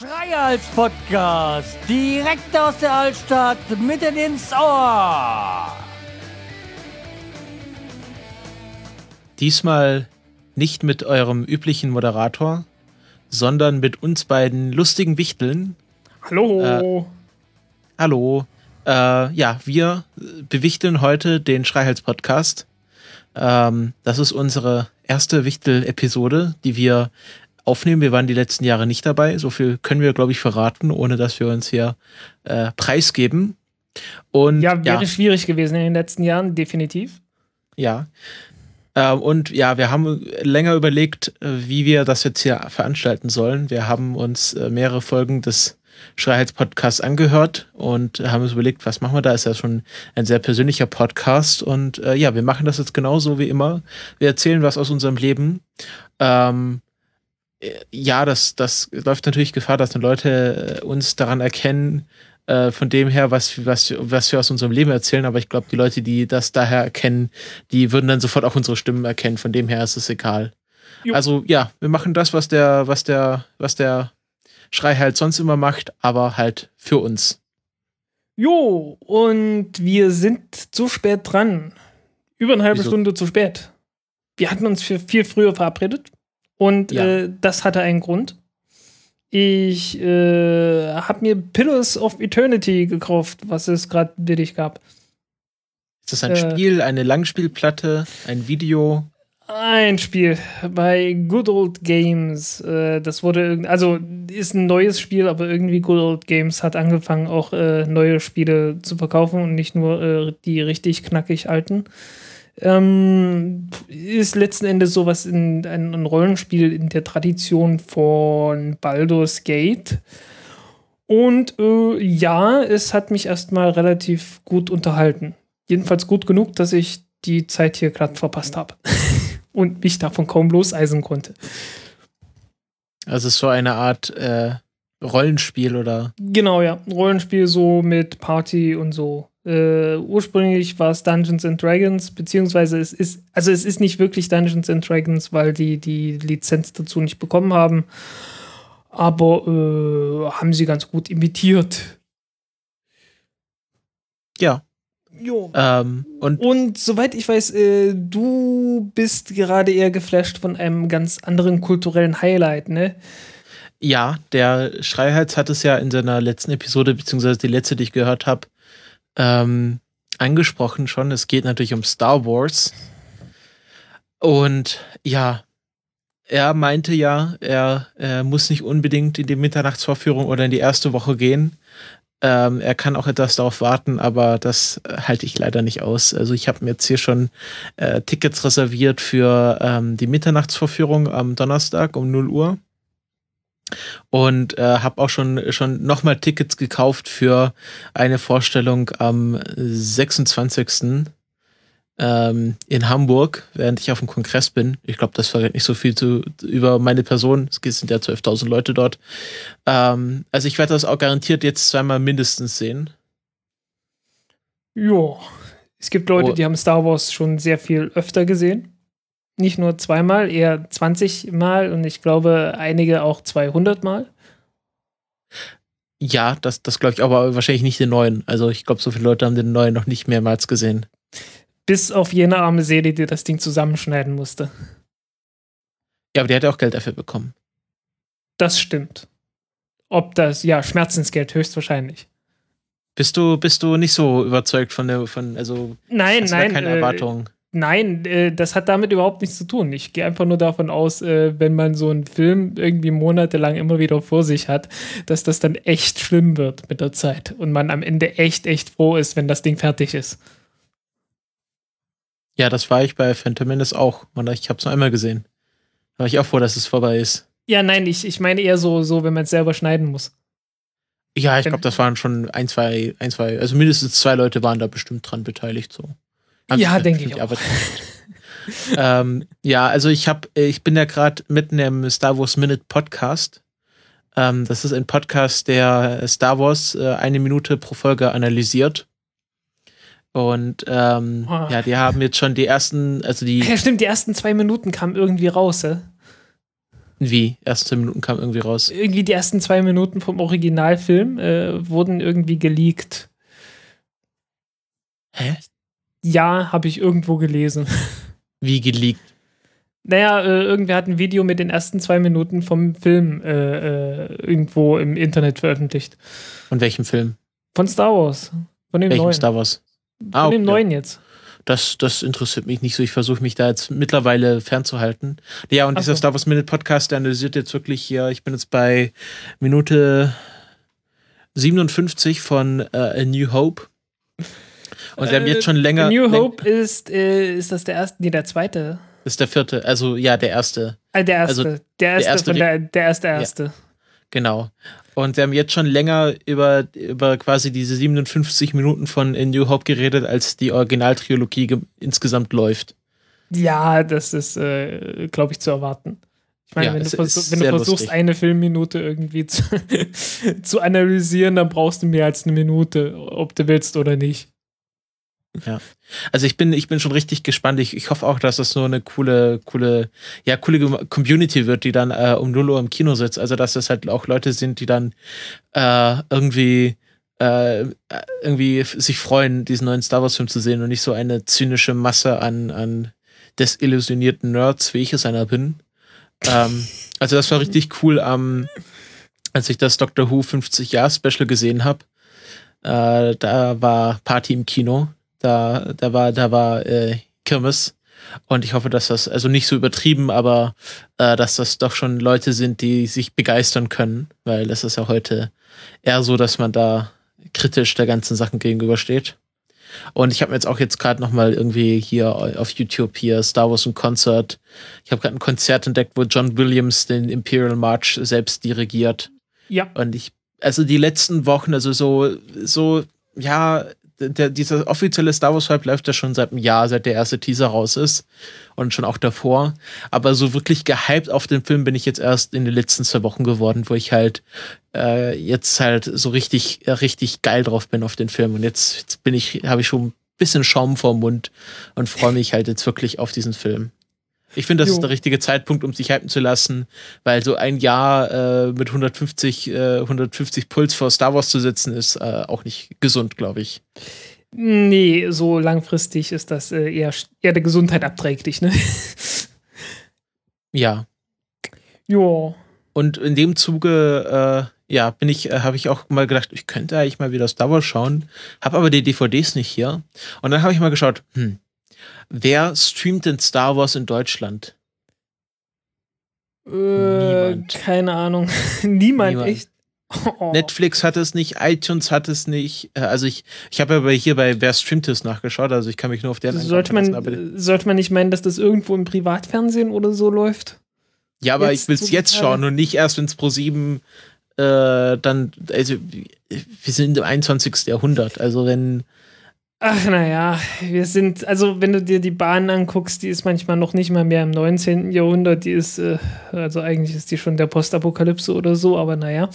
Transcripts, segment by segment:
Schreihals Podcast, direkt aus der Altstadt, mitten ins Ohr. Diesmal nicht mit eurem üblichen Moderator, sondern mit uns beiden lustigen Wichteln. Hallo. Äh, hallo. Äh, ja, wir bewichteln heute den Schreihals-Podcast. Ähm, das ist unsere erste Wichtel-Episode, die wir aufnehmen. Wir waren die letzten Jahre nicht dabei. So viel können wir, glaube ich, verraten, ohne dass wir uns hier äh, preisgeben. Und, ja, wäre ja. schwierig gewesen in den letzten Jahren, definitiv. Ja. Äh, und ja, wir haben länger überlegt, äh, wie wir das jetzt hier veranstalten sollen. Wir haben uns äh, mehrere Folgen des Schreihals-Podcasts angehört und haben uns überlegt, was machen wir da? Ist ja schon ein sehr persönlicher Podcast und äh, ja, wir machen das jetzt genauso wie immer. Wir erzählen was aus unserem Leben. Ähm, ja, das, das läuft natürlich Gefahr, dass dann Leute uns daran erkennen, äh, von dem her, was, was, was wir aus unserem Leben erzählen. Aber ich glaube, die Leute, die das daher erkennen, die würden dann sofort auch unsere Stimmen erkennen. Von dem her ist es egal. Jo. Also ja, wir machen das, was der, was der, was der Schrei halt sonst immer macht, aber halt für uns. Jo, und wir sind zu spät dran. Über eine halbe Wieso? Stunde zu spät. Wir hatten uns für viel früher verabredet. Und ja. äh, das hatte einen Grund. Ich äh, habe mir Pillars of Eternity gekauft, was es gerade billig gab. Ist das ein äh, Spiel, eine Langspielplatte, ein Video? Ein Spiel bei Good Old Games. Äh, das wurde, also ist ein neues Spiel, aber irgendwie Good Old Games hat angefangen, auch äh, neue Spiele zu verkaufen und nicht nur äh, die richtig knackig alten. Ähm, ist letzten Endes sowas in ein, Rollenspiel in der Tradition von Baldur's Gate. Und äh, ja, es hat mich erstmal relativ gut unterhalten. Jedenfalls gut genug, dass ich die Zeit hier glatt verpasst habe. und mich davon kaum loseisen konnte. Also es ist so eine Art äh, Rollenspiel, oder? Genau, ja. Rollenspiel so mit Party und so. Äh, ursprünglich war es Dungeons and Dragons, beziehungsweise es ist, also es ist nicht wirklich Dungeons and Dragons, weil die die Lizenz dazu nicht bekommen haben. Aber äh, haben sie ganz gut imitiert. Ja. Jo. Ähm, und, und soweit ich weiß, äh, du bist gerade eher geflasht von einem ganz anderen kulturellen Highlight, ne? Ja, der Schreihals hat es ja in seiner letzten Episode, beziehungsweise die letzte, die ich gehört habe, ähm, angesprochen schon. Es geht natürlich um Star Wars. Und ja, er meinte ja, er, er muss nicht unbedingt in die Mitternachtsvorführung oder in die erste Woche gehen. Ähm, er kann auch etwas darauf warten, aber das halte ich leider nicht aus. Also ich habe mir jetzt hier schon äh, Tickets reserviert für ähm, die Mitternachtsvorführung am Donnerstag um 0 Uhr und äh, habe auch schon schon nochmal Tickets gekauft für eine Vorstellung am 26. Ähm, in Hamburg, während ich auf dem Kongress bin. Ich glaube, das verrät nicht so viel zu, über meine Person. Es sind ja 12.000 Leute dort. Ähm, also ich werde das auch garantiert jetzt zweimal mindestens sehen. Ja, es gibt Leute, oh. die haben Star Wars schon sehr viel öfter gesehen. Nicht nur zweimal, eher 20 Mal und ich glaube einige auch 200 Mal. Ja, das, das glaube ich, aber wahrscheinlich nicht den neuen. Also ich glaube, so viele Leute haben den neuen noch nicht mehrmals gesehen. Bis auf jene arme Seele, die das Ding zusammenschneiden musste. Ja, aber die hat ja auch Geld dafür bekommen. Das stimmt. Ob das, ja, Schmerzensgeld höchstwahrscheinlich. Bist du, bist du nicht so überzeugt von der, von, also. Nein, nein. keine äh, Erwartungen. Nein, äh, das hat damit überhaupt nichts zu tun. Ich gehe einfach nur davon aus, äh, wenn man so einen Film irgendwie monatelang immer wieder vor sich hat, dass das dann echt schlimm wird mit der Zeit und man am Ende echt, echt froh ist, wenn das Ding fertig ist. Ja, das war ich bei Phantom Menace auch. Und ich habe es nur einmal gesehen. Da war ich auch froh, dass es vorbei ist. Ja, nein, ich, ich meine eher so, so wenn man es selber schneiden muss. Ja, ich glaube, das waren schon ein, zwei, ein, zwei, also mindestens zwei Leute waren da bestimmt dran beteiligt so. Ja, denke ich auch. ähm, ja, also ich habe, ich bin ja gerade mitten im Star Wars Minute Podcast. Ähm, das ist ein Podcast, der Star Wars äh, eine Minute pro Folge analysiert. Und ähm, Oh. ja, die haben jetzt schon die ersten, also die, Ja, stimmt, die ersten zwei Minuten kamen irgendwie raus, äh? wie, ersten zwei Minuten kam irgendwie raus. Irgendwie die ersten zwei Minuten vom Originalfilm äh, wurden irgendwie geleakt. Hä? Ja, habe ich irgendwo gelesen. Wie geleakt. Naja, äh, irgendwer hat ein Video mit den ersten zwei Minuten vom Film äh, äh, irgendwo im Internet veröffentlicht. Von welchem Film? Von Star Wars. Von dem Welchem neuen. Star Wars? Von Ah, dem okay. neuen jetzt. Das, das interessiert mich nicht so. Ich versuche mich da jetzt mittlerweile fernzuhalten. Ja, und Ach dieser so. Star Wars Minute Podcast, der analysiert jetzt wirklich hier, ich bin jetzt bei Minute 57 von äh, A New Hope. Und sie haben Äh, jetzt schon länger. New läng- Hope ist, äh, ist das der erste, nee, der zweite. ist der vierte, also ja, der erste. Ah, der erste. Also, der erste, erste von der, der erste erste. Genau. Und sie haben jetzt schon länger über, über quasi diese 57 Minuten von A New Hope geredet, als die Originaltrilogie ge- insgesamt läuft. Ja, das ist, äh, glaube ich, zu erwarten. Ich meine, Ja, wenn, du, ist wenn du versuchst, lustig. eine Filmminute irgendwie zu, zu analysieren, dann brauchst du mehr als eine Minute, ob du willst oder nicht. Also ich bin, ich bin schon richtig gespannt. Ich, ich hoffe auch, dass das so eine coole, coole, ja, coole Community wird, die dann äh, um 0 Uhr im Kino sitzt. Also dass das halt auch Leute sind, die dann äh, irgendwie äh, irgendwie sich freuen, diesen neuen Star Wars Film zu sehen und nicht so eine zynische Masse an, an desillusionierten Nerds, wie ich es einer bin. Ähm, also das war richtig cool, am als ich das Doctor Who 50 Jahr Special gesehen habe. Äh, da war Party im Kino. Da, da war, da war äh, Kirmes. Und ich hoffe, dass das, also nicht so übertrieben, aber äh, dass das doch schon Leute sind, die sich begeistern können, weil es ist ja heute eher so, dass man da kritisch der ganzen Sachen gegenübersteht. Und ich habe mir jetzt auch jetzt gerade noch mal irgendwie hier auf YouTube hier Star Wars und Concert. Ich habe gerade ein Konzert entdeckt, wo John Williams den Imperial March selbst dirigiert. Ja. Und ich, also die letzten Wochen, also so, so, ja, der, dieser offizielle Star Wars Hype läuft ja schon seit einem Jahr, seit der erste Teaser raus ist. Und schon auch davor. Aber so wirklich gehypt auf den Film bin ich jetzt erst in den letzten zwei Wochen geworden, wo ich halt äh, jetzt halt so richtig, äh, richtig geil drauf bin auf den Film. Und jetzt, jetzt bin ich, habe ich schon ein bisschen Schaum vorm Mund und freue mich halt jetzt wirklich auf diesen Film. Ich finde, das Jo. ist der richtige Zeitpunkt, um sich hypen zu lassen, weil so ein Jahr äh, mit 150, äh, 150 Puls vor Star Wars zu sitzen, ist äh, auch nicht gesund, glaube ich. Nee, so langfristig ist das äh, eher, eher der Gesundheit abträglich, ne? Ja. Jo. Und in dem Zuge, äh, ja, bin ich, äh, habe ich auch mal gedacht, ich könnte eigentlich mal wieder Star Wars schauen, habe aber die DVDs nicht hier. Und dann habe ich mal geschaut, hm, wer streamt denn Star Wars in Deutschland? Äh, Niemand. keine Ahnung. Niemand, Niemand. echt. Oh. Netflix hat es nicht, iTunes hat es nicht. Äh, Also ich, ich habe aber hier bei Wer streamt es nachgeschaut, also ich kann mich nur auf Angaben Sollte man, sollte man nicht meinen, dass das irgendwo im Privatfernsehen oder so läuft? Ja, aber Jetzt ich will es so jetzt gerade- schauen und nicht erst, wenn es pro 7 äh, dann, also wir sind im 21. Jahrhundert. Also wenn, Ach, naja, wir sind, also wenn du dir die Bahn anguckst, die ist manchmal noch nicht mal mehr im 19. Jahrhundert, die ist, äh, also eigentlich ist die schon der Postapokalypse oder so, aber naja.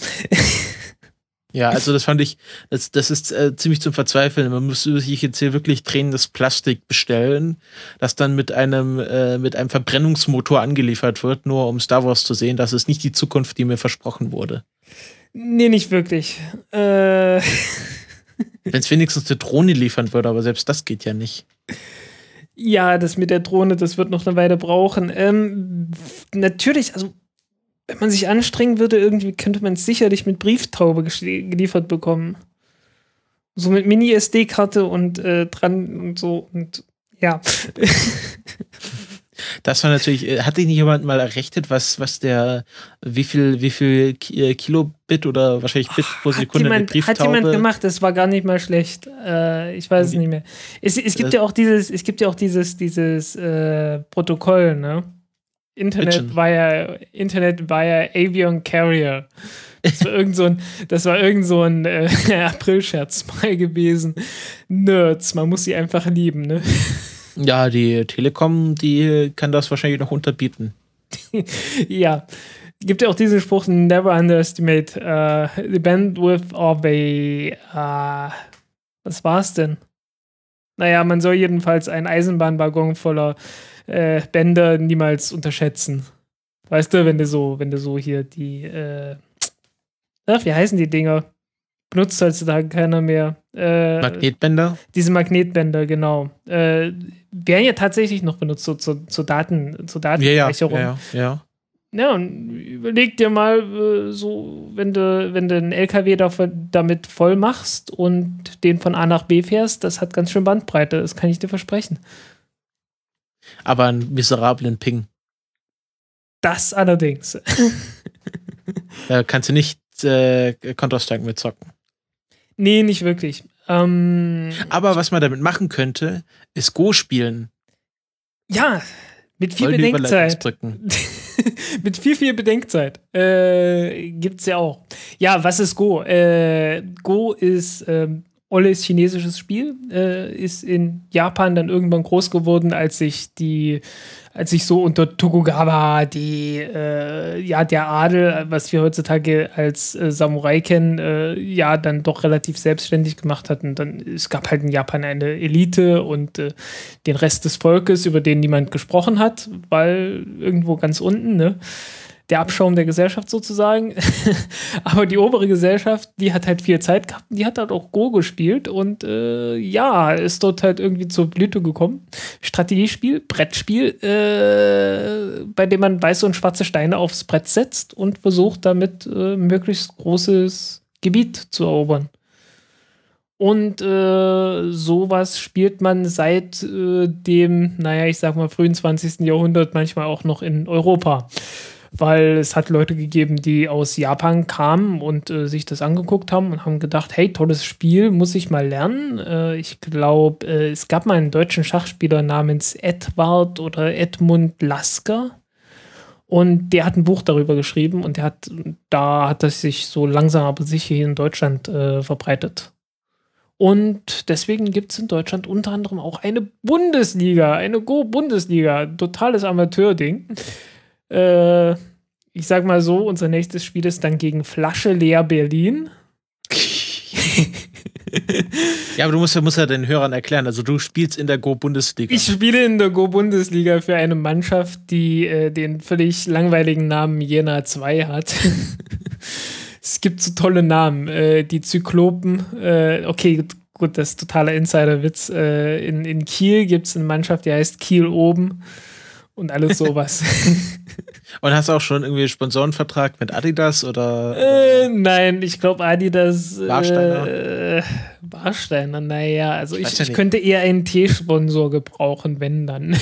ja, also das fand ich, das, das ist äh, ziemlich zum Verzweifeln. Man muss sich jetzt hier wirklich tränendes Plastik bestellen, das dann mit einem, äh, mit einem Verbrennungsmotor angeliefert wird, nur um Star Wars zu sehen. Das ist nicht die Zukunft, die mir versprochen wurde. Nee, nicht wirklich. Äh, Wenn es wenigstens eine Drohne liefern würde, aber selbst das geht ja nicht. ja, das mit der Drohne, das wird noch eine Weile brauchen. Ähm, natürlich, also wenn man sich anstrengen würde, irgendwie könnte man es sicherlich mit Brieftaube geliefert bekommen. So mit Mini-SD-Karte und äh, dran und so und ja. Das war natürlich, äh, hat sich nicht jemand mal errechnet, was, was der, wie viel, wie viel äh, Kilobit oder wahrscheinlich Bit pro Hat Sekunde eine jemand, hat jemand gemacht, das war gar nicht mal schlecht. Äh, ich weiß es nicht mehr. Es, es gibt Äh, ja auch dieses, es gibt ja auch dieses, dieses äh, Protokoll, ne? Internet via Internet via Avion Carrier. Das war irgend so ein, das war irgend so ein äh, Aprilscherz mal gewesen. Nerds, man muss sie einfach lieben, ne? Ja, die Telekom, die kann das wahrscheinlich noch unterbieten. ja. Gibt ja auch diesen Spruch, never underestimate uh, the bandwidth of a, uh, was war's denn? Naja, man soll jedenfalls einen Eisenbahnwaggon voller äh, Bänder niemals unterschätzen. Weißt du, wenn du so, wenn du so hier die, äh, ach, wie heißen die Dinger? Benutzt heutzutage keiner mehr. Äh, Magnetbänder? Diese Magnetbänder, genau. Äh, werden ja tatsächlich noch benutzt, so zur so Daten, zur Datenspeicherung. Ja, ja, ja, ja. und überleg dir mal, äh, so, wenn du, wenn du einen LKW davon, damit voll machst und den von A nach B fährst, das hat ganz schön Bandbreite, das kann ich dir versprechen. Aber einen miserablen Ping. Das allerdings. da kannst du nicht äh, Counter-Strike mit zocken. Nee, nicht wirklich. Ähm, Aber was man damit machen könnte, ist Go spielen. Ja, mit viel Voll Bedenkzeit. mit viel, viel Bedenkzeit. Äh, gibt's ja auch. Ja, was ist Go? Äh, Go ist ähm, olles chinesisches Spiel, äh, ist in Japan dann irgendwann groß geworden, als sich die, als sich so unter Tokugawa die, äh, ja, der Adel, was wir heutzutage als äh, Samurai kennen, äh, ja, dann doch relativ selbstständig gemacht hatten. Dann, es gab halt in Japan eine Elite und äh, den Rest des Volkes, über den niemand gesprochen hat, weil irgendwo ganz unten, ne? Der Abschaum der Gesellschaft sozusagen. Aber die obere Gesellschaft, die hat halt viel Zeit gehabt, die hat halt auch Go gespielt und äh, ja, ist dort halt irgendwie zur Blüte gekommen. Strategiespiel, Brettspiel, äh, bei dem man weiße und schwarze Steine aufs Brett setzt und versucht damit äh, möglichst großes Gebiet zu erobern. Und äh, sowas spielt man seit äh, dem, naja, ich sag mal, frühen 20. Jahrhundert manchmal auch noch in Europa weil es hat Leute gegeben, die aus Japan kamen und äh, sich das angeguckt haben und haben gedacht, hey, tolles Spiel, muss ich mal lernen. Äh, ich glaube, äh, es gab mal einen deutschen Schachspieler namens Edward oder Edmund Lasker. Und der hat ein Buch darüber geschrieben und der hat, da hat das sich so langsam aber sicher hier in Deutschland äh, verbreitet. Und deswegen gibt es in Deutschland unter anderem auch eine Bundesliga, eine Go-Bundesliga, totales Amateurding. Äh, ich sag mal so, unser nächstes Spiel ist dann gegen Flasche Leer Berlin. ja, aber du musst ja, musst ja den Hörern erklären. Also du spielst in der Go-Bundesliga. Ich spiele in der Go-Bundesliga für eine Mannschaft, die äh, den völlig langweiligen Namen Jena 2 hat. es gibt so tolle Namen. Äh, die Zyklopen, äh, okay, gut, das ist totaler Insiderwitz. Äh, in, in Kiel gibt es eine Mannschaft, die heißt Kiel oben und alles sowas. und hast du auch schon irgendwie Sponsorenvertrag mit Adidas oder? Äh, nein, ich glaube Adidas. Warsteiner. Äh, Warsteiner, naja, also ich, ich, ich könnte eher einen Teesponsor gebrauchen, wenn dann.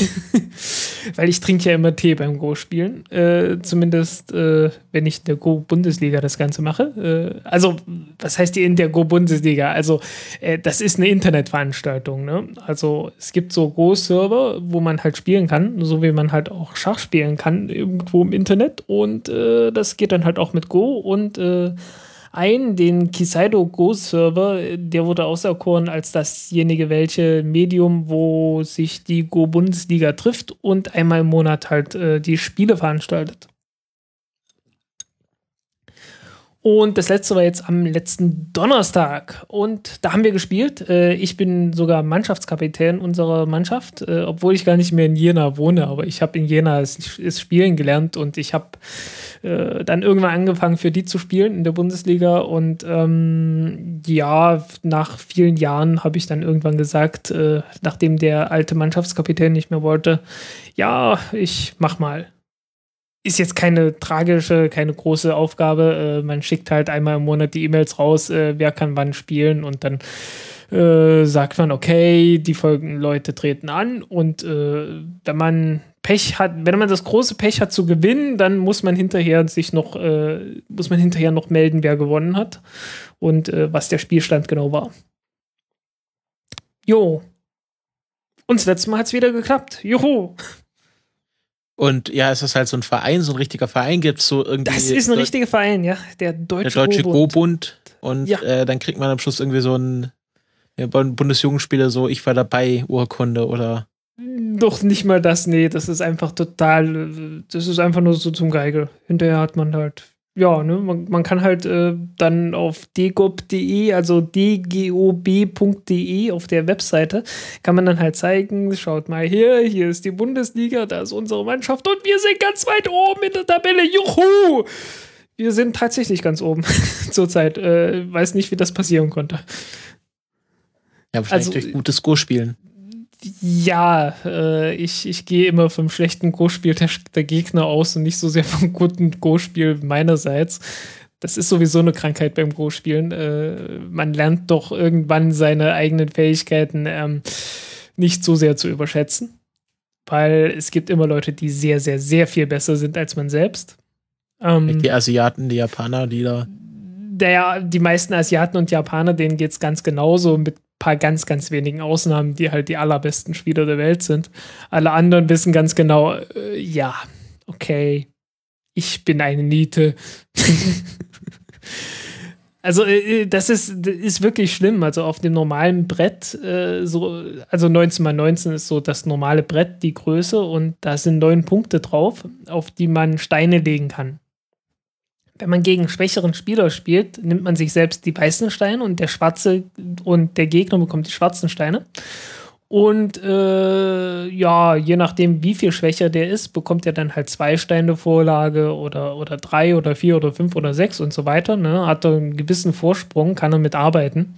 Weil ich trinke ja immer Tee beim Go-Spielen. Äh, zumindest, äh, wenn ich in der Go-Bundesliga das Ganze mache. Äh, also, was heißt die in der Go-Bundesliga? Also, äh, das ist eine Internetveranstaltung. Ne? Also, es gibt so Go-Server, wo man halt spielen kann, so wie man halt auch Schach spielen kann, irgendwo im Internet. Und äh, das geht dann halt auch mit Go und äh, ein, den Kisaido Go Server, der wurde auserkoren als dasjenige welche Medium, wo sich die Go Bundesliga trifft und einmal im Monat halt äh, die Spiele veranstaltet. Und das letzte war jetzt am letzten Donnerstag. Und da haben wir gespielt. Äh, ich bin sogar Mannschaftskapitän unserer Mannschaft, äh, obwohl ich gar nicht mehr in Jena wohne. Aber ich habe in Jena es, spielen gelernt und ich habe äh, dann irgendwann angefangen, für die zu spielen in der Bundesliga. Und ähm, ja, nach vielen Jahren habe ich dann irgendwann gesagt, nachdem der alte Mannschaftskapitän nicht mehr wollte, ja, ich mach mal ist jetzt keine tragische, keine große Aufgabe. Äh, man schickt halt einmal im Monat die E-Mails raus, äh, wer kann wann spielen und dann äh, sagt man, okay, die folgenden Leute treten an und äh, wenn man Pech hat, wenn man das große Pech hat zu gewinnen, dann muss man hinterher sich noch, äh, muss man hinterher noch melden, wer gewonnen hat und äh, was der Spielstand genau war. Jo. Und das letzte Mal hat es wieder geklappt. Juhu. Und ja, es ist halt so ein Verein, so ein richtiger Verein gibt es so irgendwie. Das ist ein richtiger Verein, ja. Der Deutsche, der Deutsche Go-Bund. und ja. äh, dann kriegt man am Schluss irgendwie so ein ja, Bundesjugendspieler so, ich war dabei, Urkunde oder. Doch nicht mal das, nee, das ist einfach total, das ist einfach nur so zum Geige. Hinterher hat man halt ja, ne, man, man kann halt äh, dann auf degob.de, also dgob.de auf der Webseite, kann man dann halt zeigen, schaut mal hier, hier ist die Bundesliga, da ist unsere Mannschaft und wir sind ganz weit oben in der Tabelle, juhu! Wir sind tatsächlich ganz oben zurzeit. Äh, weiß nicht, wie das passieren konnte. Ja, wahrscheinlich also, durch gutes Go-Spielen. Ja, äh, ich, ich gehe immer vom schlechten Go-Spiel der, der, Gegner aus und nicht so sehr vom guten Go-Spiel meinerseits. Das ist sowieso eine Krankheit beim Go-Spielen. Äh, man lernt doch irgendwann seine eigenen Fähigkeiten ähm, nicht so sehr zu überschätzen. Weil es gibt immer Leute, die sehr, sehr, sehr viel besser sind als man selbst. Ähm, die Asiaten, die Japaner, die da. Der, die meisten Asiaten und Japaner, denen geht es ganz genauso mit paar ganz, ganz wenigen Ausnahmen, die halt die allerbesten Spieler der Welt sind. Alle anderen wissen ganz genau, äh, ja, okay, ich bin eine Niete. also äh, äh, das ist, ist wirklich schlimm. Also auf dem normalen Brett, äh, so, also 19 mal 19 ist so das normale Brett, die Größe und da sind neun Punkte drauf, auf die man Steine legen kann wenn man gegen schwächeren Spieler spielt, nimmt man sich selbst die weißen Steine und der schwarze und der Gegner bekommt die schwarzen Steine. Und äh, ja, je nachdem, wie viel schwächer der ist, bekommt er dann halt zwei Steine Vorlage oder, oder drei oder vier oder fünf oder sechs und so weiter. Ne? Hat er einen gewissen Vorsprung, kann er mitarbeiten.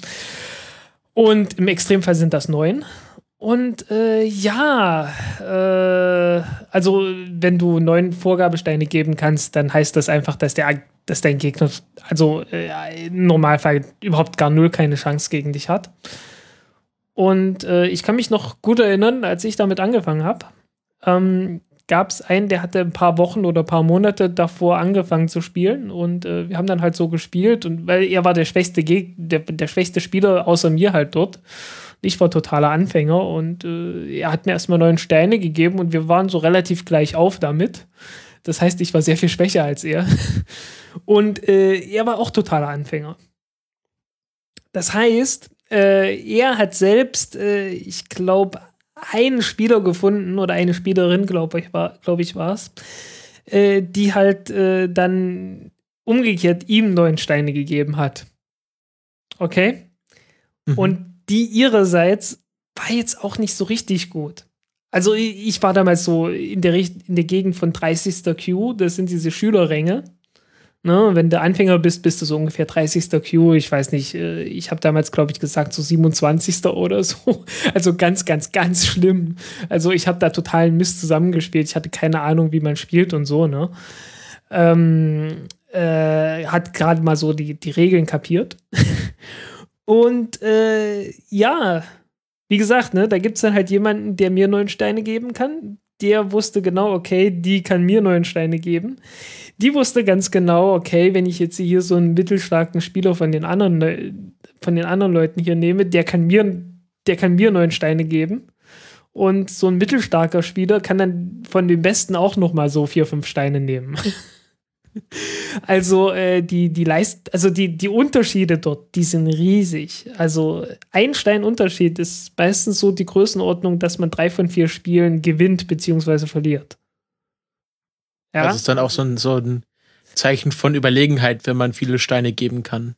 Und im Extremfall sind das neun. Und äh, ja, äh, also wenn du neun Vorgabesteine geben kannst, dann heißt das einfach, dass, der, dass dein Gegner, also äh, im Normalfall überhaupt gar null keine Chance gegen dich hat. Und äh, ich kann mich noch gut erinnern, als ich damit angefangen habe, ähm, gab es einen, der hatte ein paar Wochen oder ein paar Monate davor angefangen zu spielen und äh, wir haben dann halt so gespielt und weil er war der schwächste Geg der, der schwächste Spieler außer mir halt dort. Ich war totaler Anfänger und äh, er hat mir erstmal neun Steine gegeben und wir waren so relativ gleich auf damit. Das heißt, ich war sehr viel schwächer als er. Und äh, er war auch totaler Anfänger. Das heißt, äh, er hat selbst, äh, ich glaube, einen Spieler gefunden oder eine Spielerin, glaube ich, war, glaube ich, war es, äh, die halt äh, dann umgekehrt ihm neun Steine gegeben hat. Okay? Mhm. Und die ihrerseits war jetzt auch nicht so richtig gut. Also ich war damals so in der, in der Gegend von 30. Q, das sind diese Schülerränge. Ne, wenn du Anfänger bist, bist du so ungefähr 30. Q. Ich weiß nicht, äh, ich habe damals, glaube ich, gesagt, so 27. oder so. Also ganz, ganz, ganz schlimm. Also ich habe da totalen Mist zusammengespielt. Ich hatte keine Ahnung, wie man spielt und so, ne? Ähm, äh, hat gerade mal so die, die Regeln kapiert. Und äh, ja, wie gesagt, ne, da gibt es dann halt jemanden, der mir neun Steine geben kann. Der wusste genau, okay, die kann mir neun Steine geben. Die wusste ganz genau, okay, wenn ich jetzt hier so einen mittelstarken Spieler von den anderen, von den anderen Leuten hier nehme, der kann mir, der kann mir neun Steine geben. Und so ein mittelstarker Spieler kann dann von den Besten auch noch mal so vier, fünf Steine nehmen. Also äh, die, die Leist also die, die Unterschiede dort, die sind riesig. Also ein Steinunterschied ist meistens so die Größenordnung, dass man drei von vier Spielen gewinnt bzw. verliert. Ja? Das ist dann auch so ein, so ein Zeichen von Überlegenheit, wenn man viele Steine geben kann.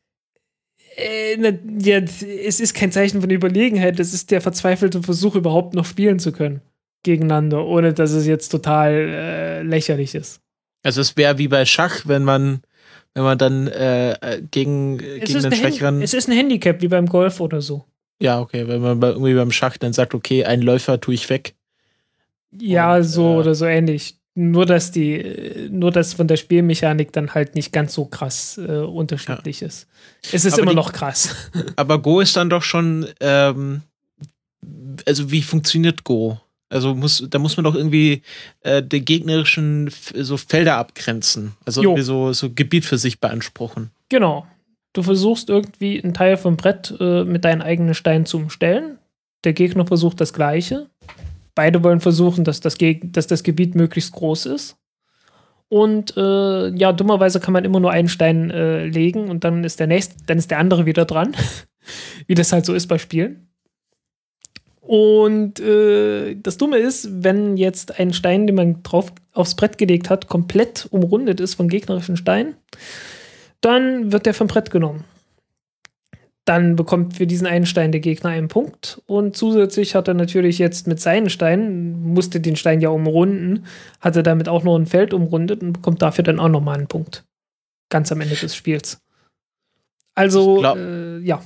Äh, ne, ja, es ist kein Zeichen von Überlegenheit, es ist der verzweifelte Versuch, überhaupt noch spielen zu können gegeneinander, ohne dass es jetzt total äh, lächerlich ist. Also es wäre wie bei Schach, wenn man, wenn man dann äh, äh gegen, es gegen den schwächeren. Hand, es ist ein Handicap wie beim Golf oder so. Ja, okay, wenn man bei, irgendwie beim Schach dann sagt, okay, einen Läufer tue ich weg. Ja, Und, so äh, oder so ähnlich. Nur dass die, nur dass von der Spielmechanik dann halt nicht ganz so krass äh, unterschiedlich ja. ist. Es ist aber immer die, noch krass. Aber Go ist dann doch schon, ähm, also wie funktioniert Go? Also muss, da muss man doch irgendwie äh, die gegnerischen so Felder abgrenzen. Also irgendwie so, so Gebiet für sich beanspruchen. Genau. Du versuchst irgendwie einen Teil vom Brett äh, mit deinen eigenen Steinen zu umstellen. Der Gegner versucht das Gleiche. Beide wollen versuchen, dass das, Geg dass das Gebiet möglichst groß ist. Und äh, ja, dummerweise kann man immer nur einen Stein äh, legen und dann ist der nächste, dann ist der andere wieder dran. Wie das halt so ist bei Spielen. Und äh, das Dumme ist, wenn jetzt ein Stein, den man drauf, aufs Brett gelegt hat, komplett umrundet ist von gegnerischen Steinen, dann wird der vom Brett genommen. Dann bekommt für diesen einen Stein der Gegner einen Punkt und zusätzlich hat er natürlich jetzt mit seinen Steinen, musste den Stein ja umrunden, hat er damit auch noch ein Feld umrundet und bekommt dafür dann auch nochmal einen Punkt. Ganz am Ende des Spiels. Also, glaub, äh, ja.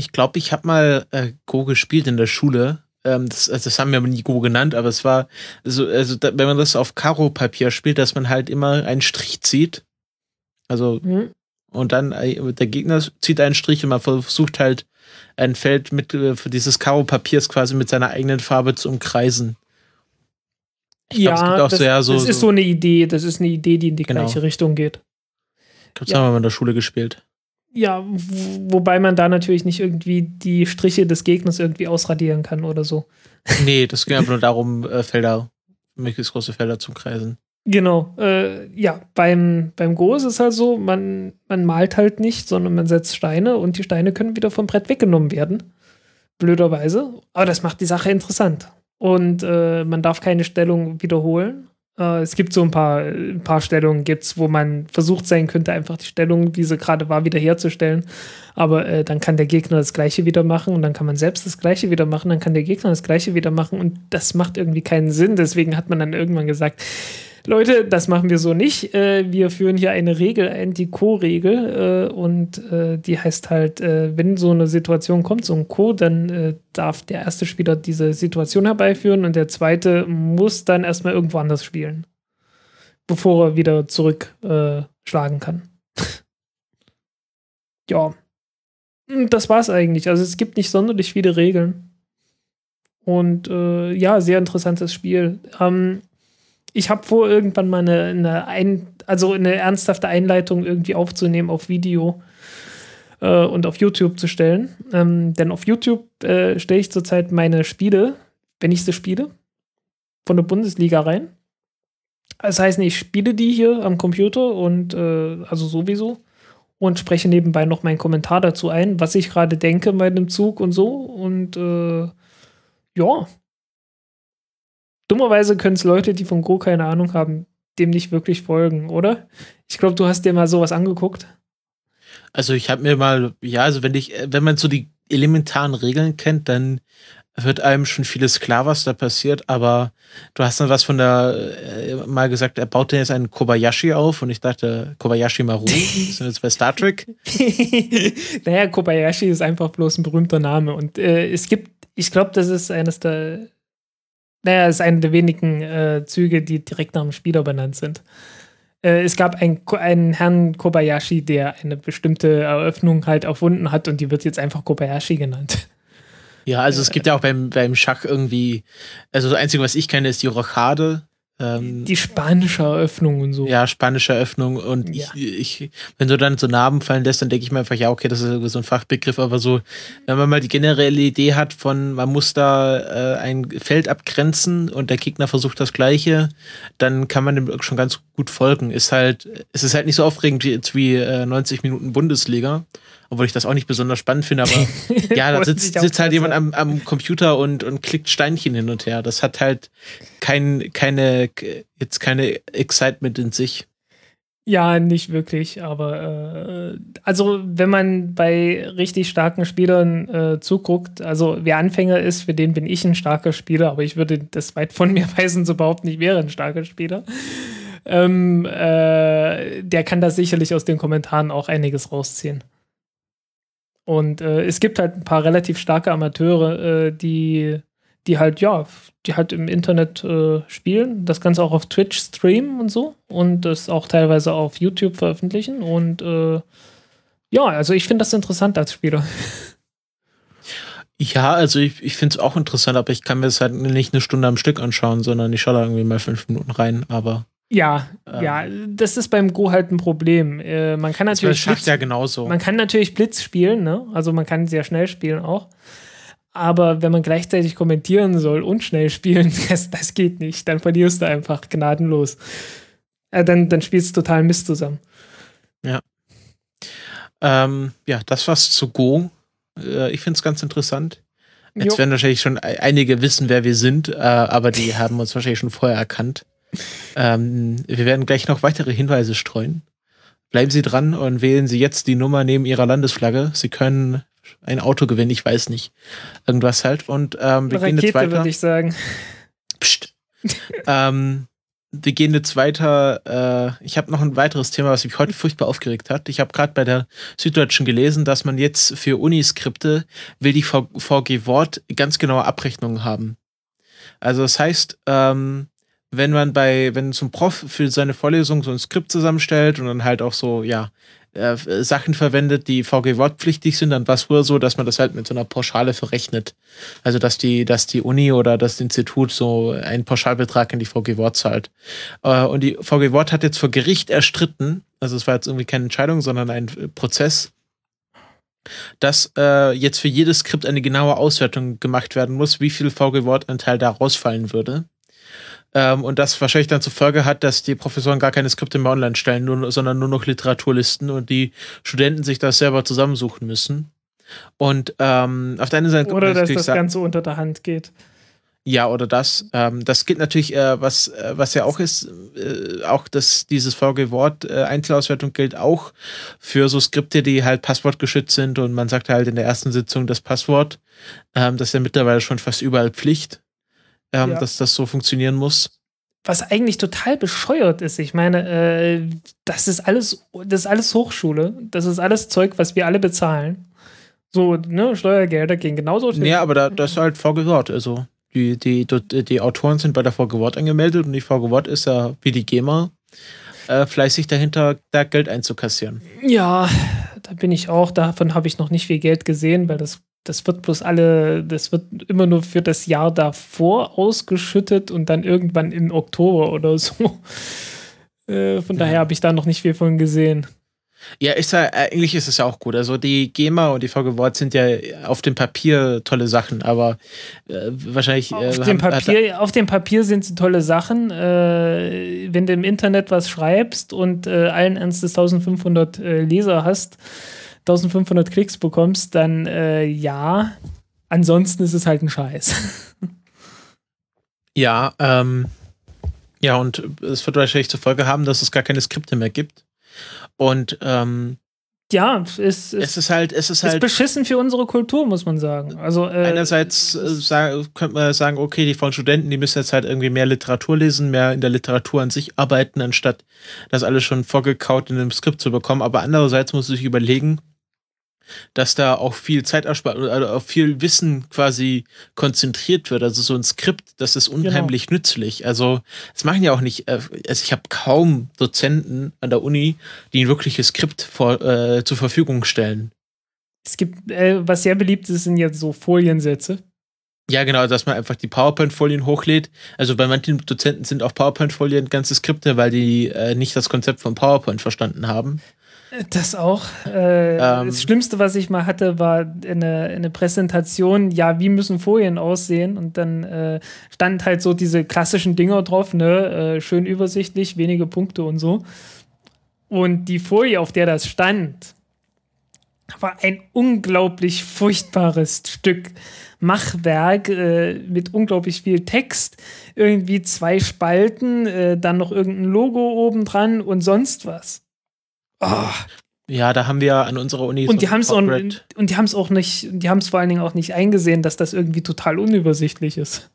Ich glaube, ich habe mal äh, Go gespielt in der Schule. Ähm, das, also das haben wir aber nie Go genannt, aber es war so, also da, wenn man das auf Karo-Papier spielt, dass man halt immer einen Strich zieht. Also mhm und dann äh, der Gegner zieht einen Strich und man versucht halt ein Feld mit äh, dieses Karo-Papiers quasi mit seiner eigenen Farbe zu umkreisen. Ich ja, glaub, das, so, ja so, das, ist so eine Idee, das ist eine Idee, die in die genau. gleiche Richtung geht. Ich glaube, das ja. haben wir in der Schule gespielt. Ja, wobei man da natürlich nicht irgendwie die Striche des Gegners irgendwie ausradieren kann oder so. Nee, das ging einfach nur darum, äh, Felder, möglichst große Felder zu kreisen. Genau, äh, ja, beim, beim Go ist es halt so, man, man malt halt nicht, sondern man setzt Steine und die Steine können wieder vom Brett weggenommen werden. Blöderweise. Aber das macht die Sache interessant. Und äh, man darf keine Stellung wiederholen. Äh, es gibt so ein paar, ein paar Stellungen, gibt's, wo man versucht sein könnte, einfach die Stellung, wie sie gerade war, wiederherzustellen. Aber äh, dann kann der Gegner das Gleiche wieder machen und dann kann man selbst das Gleiche wieder machen, dann kann der Gegner das Gleiche wieder machen und das macht irgendwie keinen Sinn. Deswegen hat man dann irgendwann gesagt, Leute, das machen wir so nicht. Äh, wir führen hier eine Regel ein, die Co-Regel. Äh, und äh, die heißt halt, äh, wenn so eine Situation kommt, so ein Co, dann äh, darf der erste Spieler diese Situation herbeiführen und der zweite muss dann erstmal irgendwo anders spielen. Bevor er wieder zurückschlagen äh, kann. ja. Das war's eigentlich. Also es gibt nicht sonderlich viele Regeln. Und ja, sehr interessantes Spiel. Ähm, ich habe vor, irgendwann mal eine, eine, ein, also eine ernsthafte Einleitung irgendwie aufzunehmen auf Video äh, und auf YouTube zu stellen. Ähm, denn auf YouTube äh, stelle ich zurzeit meine Spiele, wenn ich sie spiele, von der Bundesliga rein. Das heißt, ich spiele die hier am Computer und äh, also sowieso und spreche nebenbei noch meinen Kommentar dazu ein, was ich gerade denke bei dem Zug und so. Und äh, ja, dummerweise können es Leute, die von Go keine Ahnung haben, dem nicht wirklich folgen, oder? Ich glaube, du hast dir mal sowas angeguckt. Also ich habe mir mal, ja, also wenn ich, wenn man so die elementaren Regeln kennt, dann wird einem schon vieles klar, was da passiert, aber du hast dann was von der, äh, mal gesagt, er baut jetzt einen Kobayashi auf und ich dachte, Kobayashi Maru, sind jetzt bei Star Trek. naja, Kobayashi ist einfach bloß ein berühmter Name und äh, es gibt, ich glaube, das ist eines der naja, ist einer der wenigen äh, Züge, die direkt nach dem Spieler benannt sind. Äh, es gab ein, einen Herrn Kobayashi, der eine bestimmte Eröffnung halt erfunden hat und die wird jetzt einfach Kobayashi genannt. Ja, also es gibt ja auch beim, beim Schach irgendwie, also das Einzige, was ich kenne, ist die Rochade. Ähm, die spanische Eröffnung und so. Ja, spanische Eröffnung. Und ja. ich, ich, wenn du dann so Namen fallen lässt, dann denke ich mir einfach, ja, okay, das ist so ein Fachbegriff, aber so, wenn man mal die generelle Idee hat von, man muss da äh, ein Feld abgrenzen und der Gegner versucht das Gleiche, dann kann man dem schon ganz gut folgen. Ist halt, es ist halt nicht so aufregend wie, wie äh, 90 Minuten Bundesliga obwohl ich das auch nicht besonders spannend finde, aber ja, da sitzt, sitzt halt jemand am, am Computer und, und klickt Steinchen hin und her. Das hat halt kein, keine, jetzt keine Excitement in sich. Ja, nicht wirklich, aber äh, also wenn man bei richtig starken Spielern äh, zuguckt, also wer Anfänger ist, für den bin ich ein starker Spieler, aber ich würde das weit von mir weisen, so überhaupt nicht wäre ein starker Spieler. Ähm, äh, der kann da sicherlich aus den Kommentaren auch einiges rausziehen. Und äh, es gibt halt ein paar relativ starke Amateure, äh, die, die halt, ja, die halt im Internet äh, spielen, das Ganze auch auf Twitch streamen und so und das auch teilweise auf YouTube veröffentlichen. Und äh, ja, also ich finde das interessant als Spieler. Ja, also ich, ich finde es auch interessant, aber ich kann mir das halt nicht eine Stunde am Stück anschauen, sondern ich schaue da irgendwie mal fünf Minuten rein, aber. Ja, ähm, ja, das ist beim Go halt ein Problem. Äh, man kann natürlich Blitz, ja genauso. Man kann natürlich Blitz spielen, ne? Also man kann sehr schnell spielen auch. Aber wenn man gleichzeitig kommentieren soll und schnell spielen, das, das geht nicht. Dann verlierst du einfach gnadenlos. Äh, dann, dann spielst du total Mist zusammen. Ja. Ähm, ja, das war's zu Go. Äh, ich finde es ganz interessant. Jetzt jo. werden wahrscheinlich schon einige wissen, wer wir sind, äh, aber die haben uns wahrscheinlich schon vorher erkannt. Ähm, wir werden gleich noch weitere Hinweise streuen. Bleiben Sie dran und wählen Sie jetzt die Nummer neben Ihrer Landesflagge. Sie können ein Auto gewinnen, ich weiß nicht. Irgendwas halt. Und ähm, wir Rakete, gehen jetzt weiter. würde ich sagen. Psst. ähm, wir gehen jetzt weiter. Äh, ich habe noch ein weiteres Thema, was mich heute furchtbar aufgeregt hat. Ich habe gerade bei der Süddeutschen gelesen, dass man jetzt für Uniskripte will die VG Wort ganz genaue Abrechnungen haben. Also das heißt, ähm, wenn man bei, wenn zum Prof für seine Vorlesung so ein Skript zusammenstellt und dann halt auch so, ja, äh, Sachen verwendet, die VG-Wortpflichtig sind, dann war es früher so, dass man das halt mit so einer Pauschale verrechnet. Also dass die, dass die Uni oder das Institut so einen Pauschalbetrag in die VG-Wort zahlt. Äh, und die VG-Wort hat jetzt vor Gericht erstritten, also es war jetzt irgendwie keine Entscheidung, sondern ein Prozess, dass äh, jetzt für jedes Skript eine genaue Auswertung gemacht werden muss, wie viel VG-Wortanteil da rausfallen würde. Ähm, und das wahrscheinlich dann zur Folge hat, dass die Professoren gar keine Skripte mehr online stellen, nur, sondern nur noch Literaturlisten und die Studenten sich das selber zusammensuchen müssen. Und ähm, auf der einen Seite Oder dass das Ganze unter der Hand geht. Ja, oder das. Ähm, das geht natürlich, äh, was, äh, was ja auch ist, äh, auch das, dieses VG-Wort äh, Einzelauswertung gilt auch für so Skripte, die halt passwortgeschützt sind und man sagt halt in der ersten Sitzung das Passwort. Ähm, das ist ja mittlerweile schon fast überall Pflicht ähm, ja. dass das so funktionieren muss. Was eigentlich total bescheuert ist. Ich meine, äh, das ist alles, das ist alles Hochschule. Das ist alles Zeug, was wir alle bezahlen. So, ne, Steuergelder gehen genauso. Ja, aber da, das ist halt VG Also die, die, die, die Autoren sind bei der VG angemeldet und die VG ist ja wie die GEMA äh, fleißig dahinter, da Geld einzukassieren. Ja, da bin ich auch. Davon habe ich noch nicht viel Geld gesehen, weil das das wird bloß alle, das wird immer nur für das Jahr davor ausgeschüttet und dann irgendwann im Oktober oder so. Äh, von ja. daher habe ich da noch nicht viel von gesehen. Ja, ist ja, eigentlich ist es ja auch gut. Also die GEMA und die VG Wort sind ja auf dem Papier tolle Sachen, aber äh, wahrscheinlich. Äh, auf, dem Papier, auf dem Papier sind sie tolle Sachen. Äh, wenn du im Internet was schreibst und äh, allen Ernstes 1500 äh, Leser hast, 1500 Klicks bekommst, dann äh, ja. Ansonsten ist es halt ein Scheiß. Ja, ähm, ja, und es wird wahrscheinlich zur Folge haben, dass es gar keine Skripte mehr gibt. Und ähm, ja, es, es, es ist halt, es ist, ist halt beschissen für unsere Kultur, muss man sagen. Also äh, einerseits äh, könnte man sagen, okay, die von Studenten, die müssen jetzt halt irgendwie mehr Literatur lesen, mehr in der Literatur an sich arbeiten, anstatt das alles schon vorgekaut in einem Skript zu bekommen. Aber andererseits muss man sich überlegen, dass da auch viel Zeit erspart, also auch viel Wissen quasi konzentriert wird. Also so ein Skript, das ist unheimlich genau. nützlich. Also es machen ja auch nicht, äh, also ich habe kaum Dozenten an der Uni, die ein wirkliches Skript vor, äh, zur Verfügung stellen. Es gibt, äh, was sehr beliebt ist, sind jetzt so Foliensätze. Ja, genau, dass man einfach die PowerPoint-Folien hochlädt. Also bei manchen Dozenten sind auch PowerPoint-Folien ganze Skripte, weil die äh, nicht das Konzept von PowerPoint verstanden haben. Das auch. Äh, ähm, das Schlimmste, was ich mal hatte, war eine, eine Präsentation, ja, wie müssen Folien aussehen? Und dann äh, stand halt so diese klassischen Dinger drauf, ne? Äh, schön übersichtlich, wenige Punkte und so. Und die Folie, auf der das stand, war ein unglaublich furchtbares Stück Machwerk äh, mit unglaublich viel Text, irgendwie zwei Spalten, äh, dann noch irgendein Logo oben dran und sonst was. Oh. Ja, da haben wir an unserer Uni und so die haben es auch, und die haben es auch nicht, die haben es vor allen Dingen auch nicht eingesehen, dass das irgendwie total unübersichtlich ist.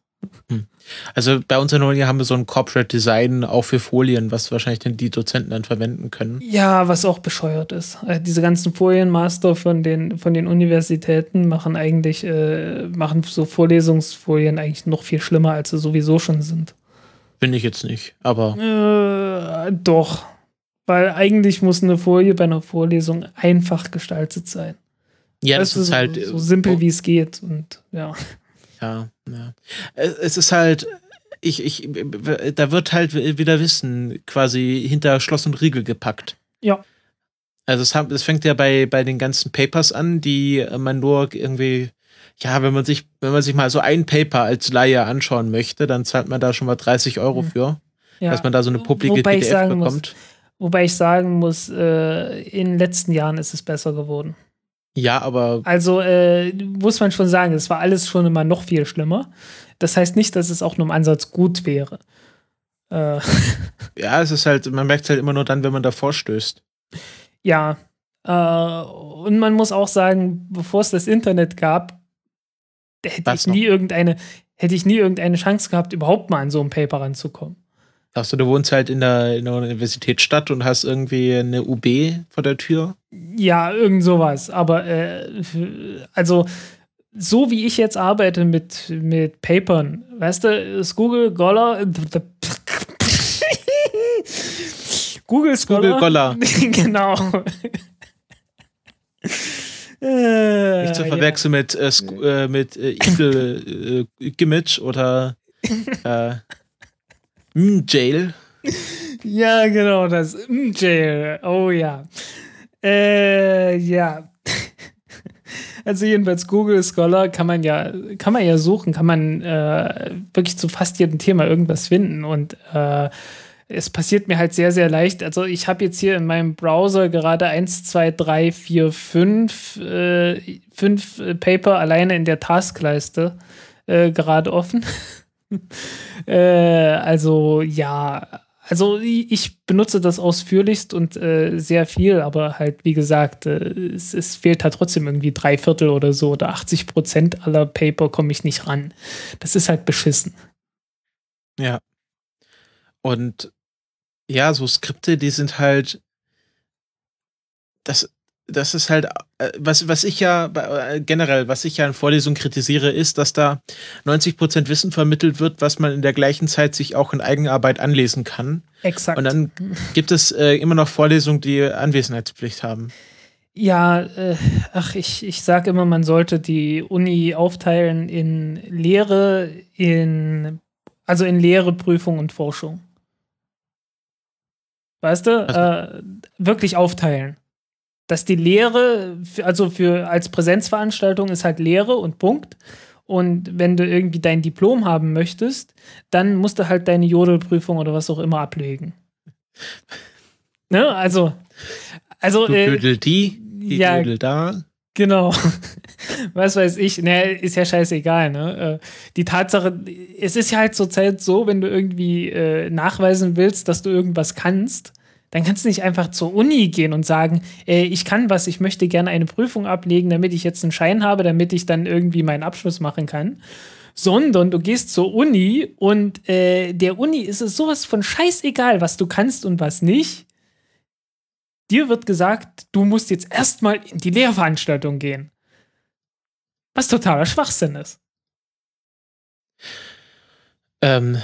Hm. Also bei uns an der Uni haben wir so ein Corporate Design auch für Folien, was wahrscheinlich dann die Dozenten dann verwenden können. Ja, was auch bescheuert ist. Äh, diese ganzen Folienmaster von den, von den Universitäten machen eigentlich, äh, machen so Vorlesungsfolien eigentlich noch viel schlimmer, als sie sowieso schon sind. Finde ich jetzt nicht, aber. Äh, doch. Weil eigentlich muss eine Folie bei einer Vorlesung einfach gestaltet sein. Ja, das, das ist halt so, so simpel, oh. wie es geht und ja. Ja, ja. Es ist halt, ich, ich, da wird halt wieder Wissen quasi hinter Schloss und Riegel gepackt. Ja. Also es, es fängt ja bei, bei den ganzen Papers an, die man nur irgendwie, ja, wenn man sich, wenn man sich mal so ein Paper als Laie anschauen möchte, dann zahlt man da schon mal 30 Euro mhm. für, ja. dass man da so eine publike Wobei PDF bekommt. Muss, Wobei ich sagen muss, äh, in den letzten Jahren ist es besser geworden. Ja, aber. Also äh, muss man schon sagen, es war alles schon immer noch viel schlimmer. Das heißt nicht, dass es auch nur im Ansatz gut wäre. Äh, Ja, es ist halt, man merkt es halt immer nur dann, wenn man davor stößt. ja. Äh, und man muss auch sagen, bevor es das Internet gab, hätte Was ich nie irgendeine, hätte ich nie irgendeine Chance gehabt, überhaupt mal an so ein Paper ranzukommen. Sagst du, du wohnst halt in der, in der Universitätsstadt und hast irgendwie eine UB vor der Tür. Ja, irgend sowas. Aber äh, also so wie ich jetzt arbeite mit, mit Papern, weißt du, ist Google Scholar. Google Scholar. Google Scholar. genau. Äh, Nicht zu ja. verwechseln mit, äh, äh, mit äh, Eagle äh, Gimmage oder äh, Jail. Ja, genau, das Jail. Oh ja. Äh, ja. Also jedenfalls Google Scholar kann man ja, kann man ja suchen, kann man äh, wirklich zu fast jedem Thema irgendwas finden und äh, es passiert mir halt sehr, sehr leicht. Also ich habe jetzt hier in meinem Browser gerade 1, 2, 3, 4, 5, äh, 5 äh, Paper alleine in der Taskleiste äh, gerade offen. äh, also ja, also ich benutze das ausführlichst und äh, sehr viel, aber halt wie gesagt, äh, es, es fehlt halt trotzdem irgendwie drei Viertel oder so oder 80 Prozent aller Paper komme ich nicht ran. Das ist halt beschissen. Ja. Und ja, so Skripte, die sind halt. Das, das ist halt, äh, was, was ich ja äh, generell, was ich ja in Vorlesungen kritisiere, ist, dass da 90% Wissen vermittelt wird, was man in der gleichen Zeit sich auch in Eigenarbeit anlesen kann. Exakt. Und dann gibt es äh, immer noch Vorlesungen, die Anwesenheitspflicht haben. Ja, äh, ach, ich, ich sage immer, man sollte die Uni aufteilen in Lehre, in, also in Lehre, Prüfung und Forschung. Weißt du? Äh, wirklich aufteilen. Dass die Lehre, also für als Präsenzveranstaltung ist halt Lehre und Punkt. Und wenn du irgendwie dein Diplom haben möchtest, dann musst du halt deine Jodelprüfung oder was auch immer ablegen. Ne? Also, also Du äh, die, die ja, da. Genau. Was weiß ich. Ne, ist ja scheißegal, ne? Äh, Die Tatsache, es ist ja halt zurzeit so, wenn du irgendwie äh, nachweisen willst, dass du irgendwas kannst, dann kannst du nicht einfach zur Uni gehen und sagen, äh, ich kann was, ich möchte gerne eine Prüfung ablegen, damit ich jetzt einen Schein habe, damit ich dann irgendwie meinen Abschluss machen kann. Sondern du gehst zur Uni und äh, der Uni ist es sowas von scheißegal, was du kannst und was nicht. Dir wird gesagt, du musst jetzt erstmal in die Lehrveranstaltung gehen. Was totaler Schwachsinn ist. Ähm,